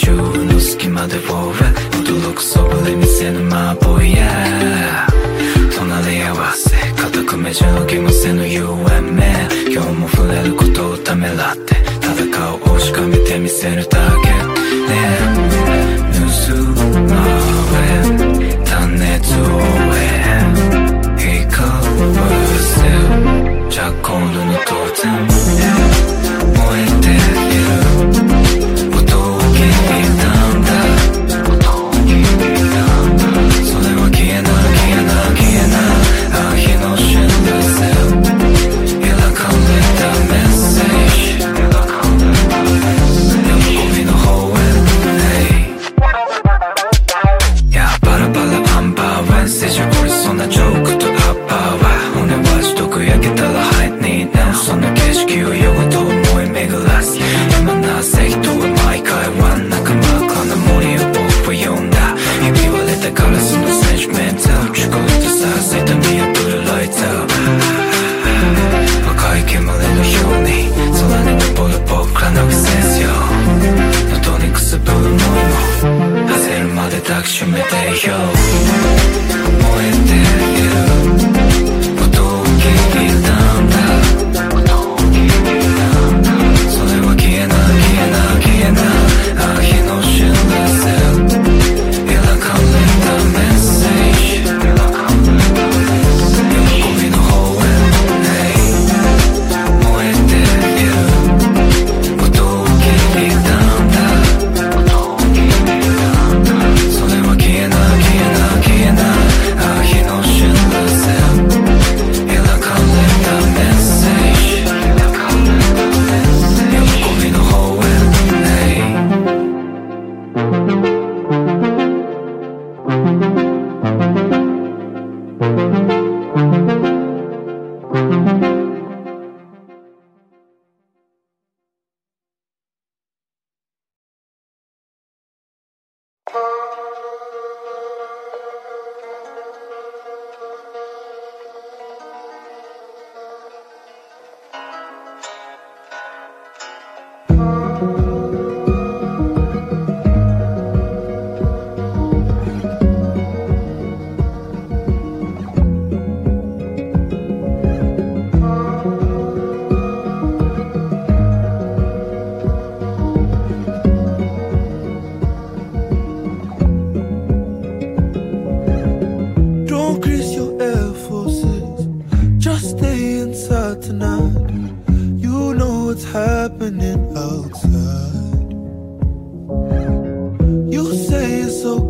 宙の隙間でフォーヴェ驚くそぶり見せぬマーボイヤ隣り合わせ堅く目じゃの気もせぬ UMA 今日も触れる。ことをためらって戦う顔をしかめてみせる。だけね盗まれた熱をへ光る。ジャコールの当然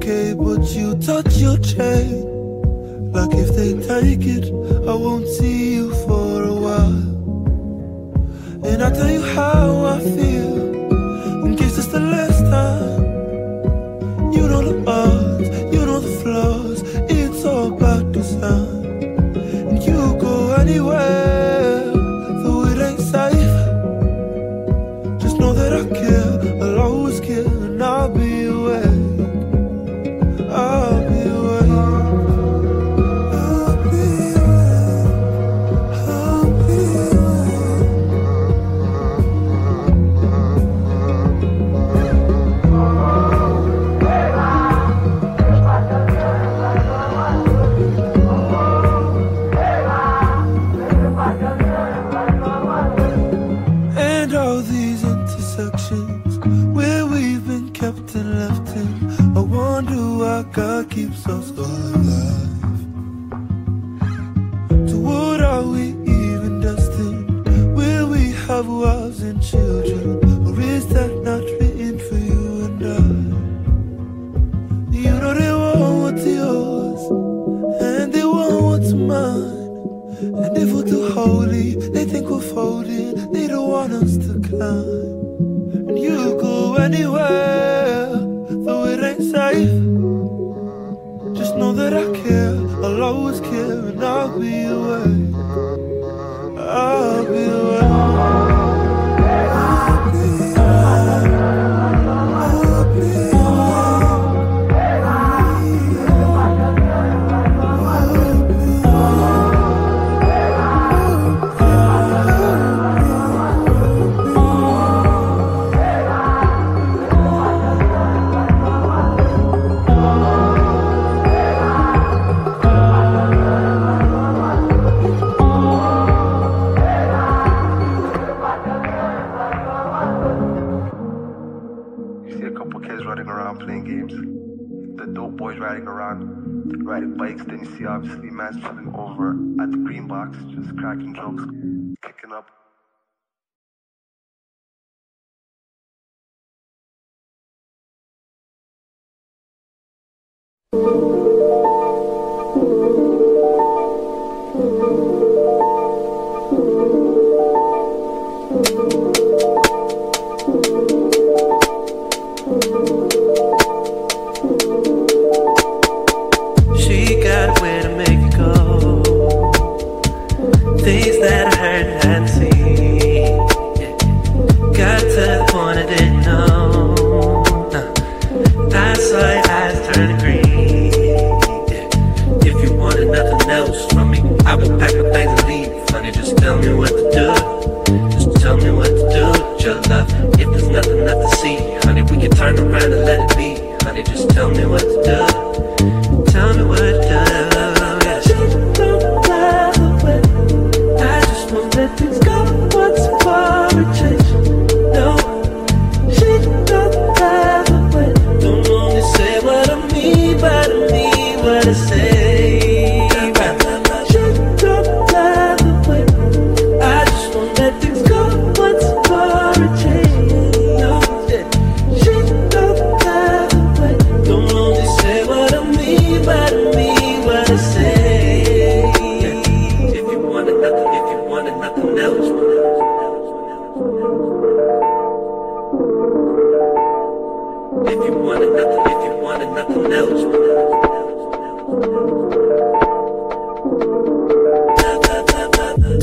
okay, but you touch your chain. Like if they take it, I won't see you for a while. And I tell you how I feel in case it's the last. over at the green box, just cracking jokes, kicking up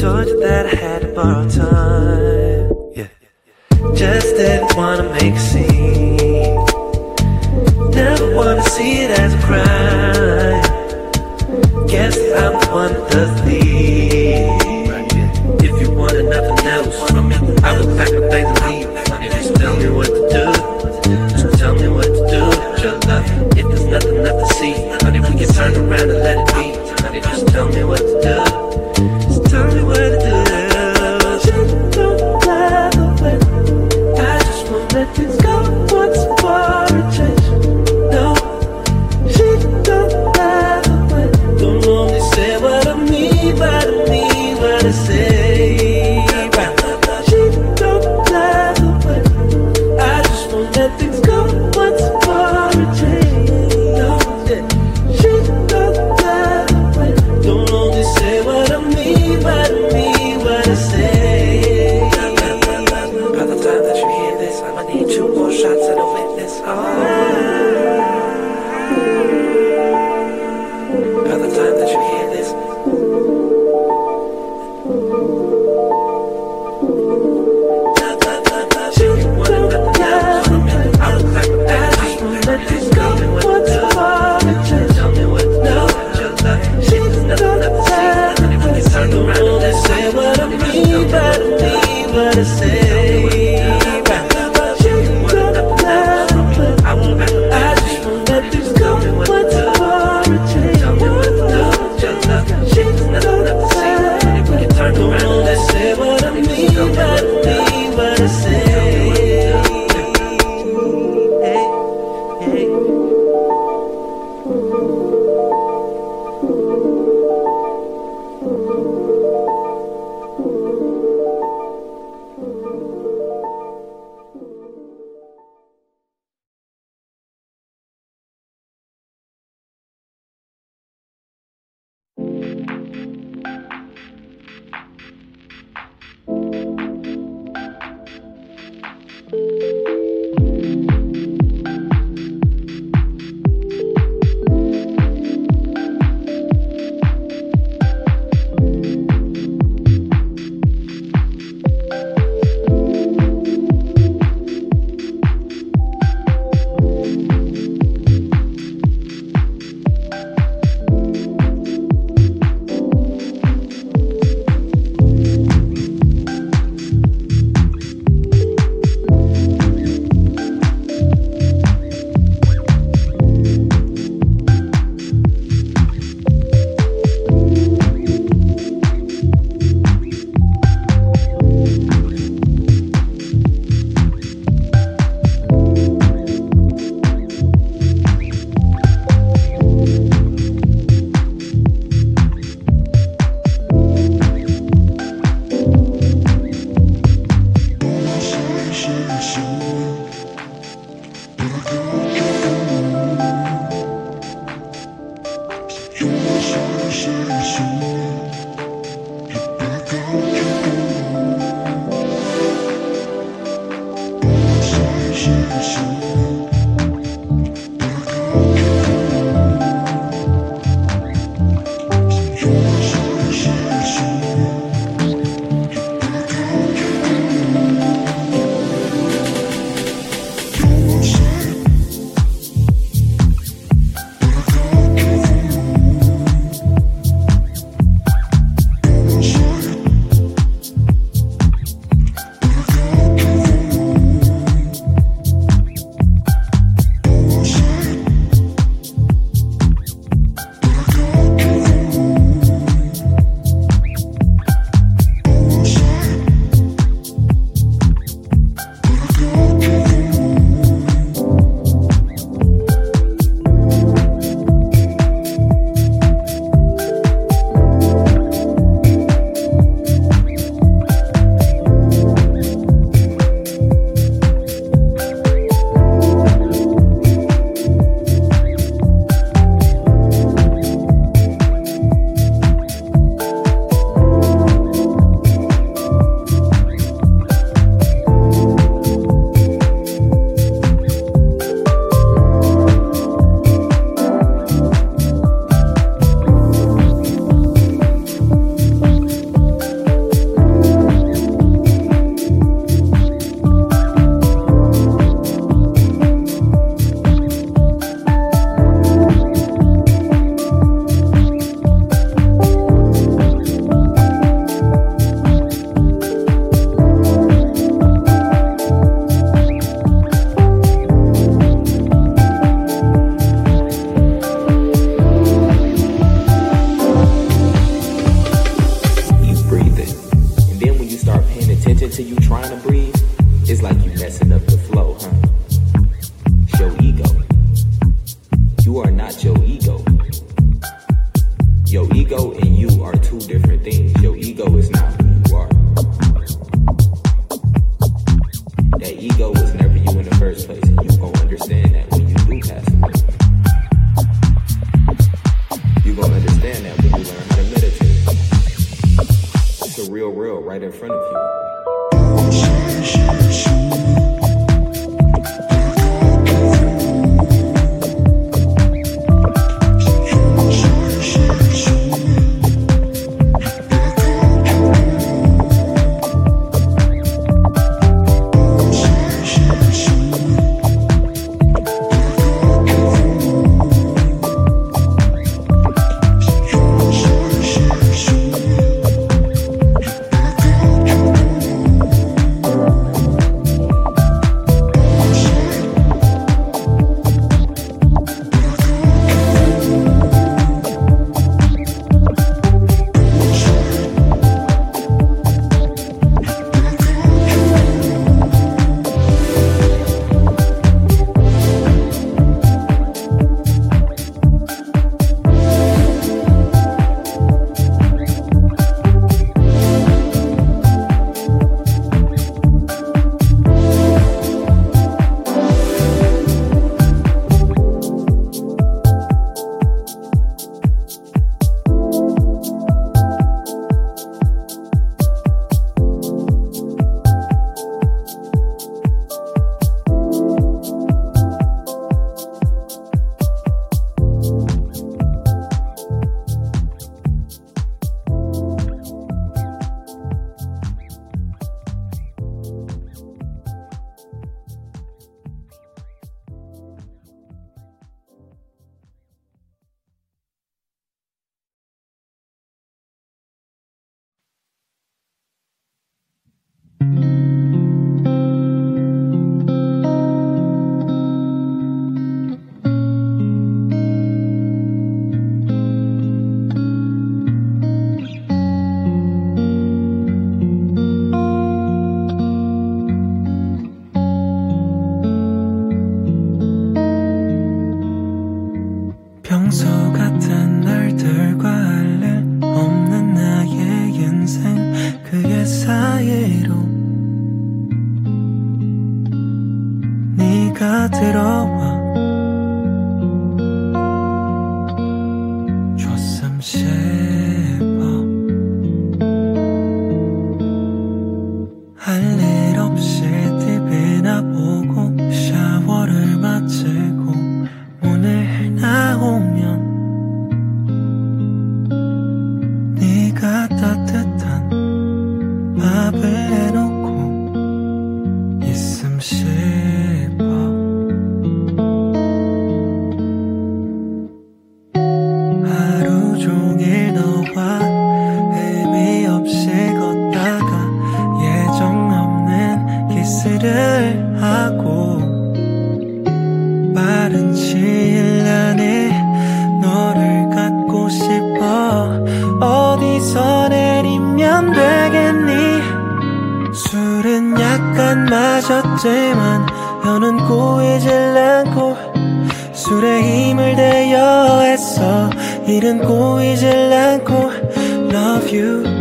told you that I had to borrow time. Yeah. Just didn't wanna make a scene. Never wanna see it as a crime. Guess I'm the one to does. If you wanted nothing else from me, I would pack my things and leave. If you just tell me what to do, just tell me what to do. Your love. If there's nothing left to see, honey, we can turn around and let it be. Honey, just tell me what what's far remember chum. That you learn to meditate. It's a real, real right in front of you. 네가 들어와 종일 너와 의미 없이 걷다가 예정 없는 키스를 하고 빠른 시일 안에 너를 갖고 싶어. 어디서 내리면 되겠니? 술은 약간 마셨지만 했어 일은 꼬이질 않고 Love you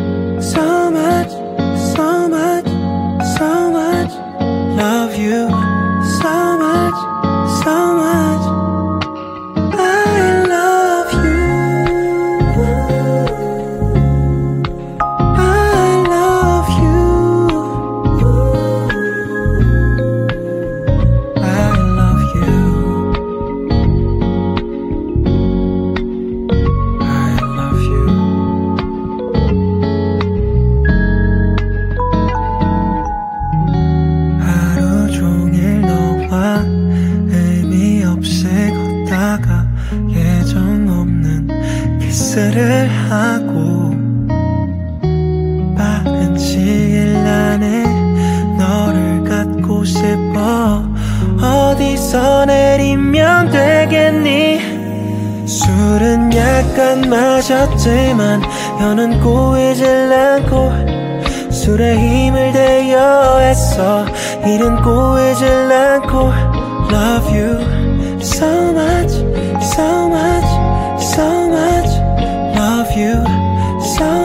키스를 하고 빠른 시일 안에 너를 갖고 싶어. 어디서 내리면 되겠니? 술은 약간 마셨지만 여는 꼬이질 않고 술에 힘을 대여 했어. 이른 꼬이질 않고. Love you so much you. So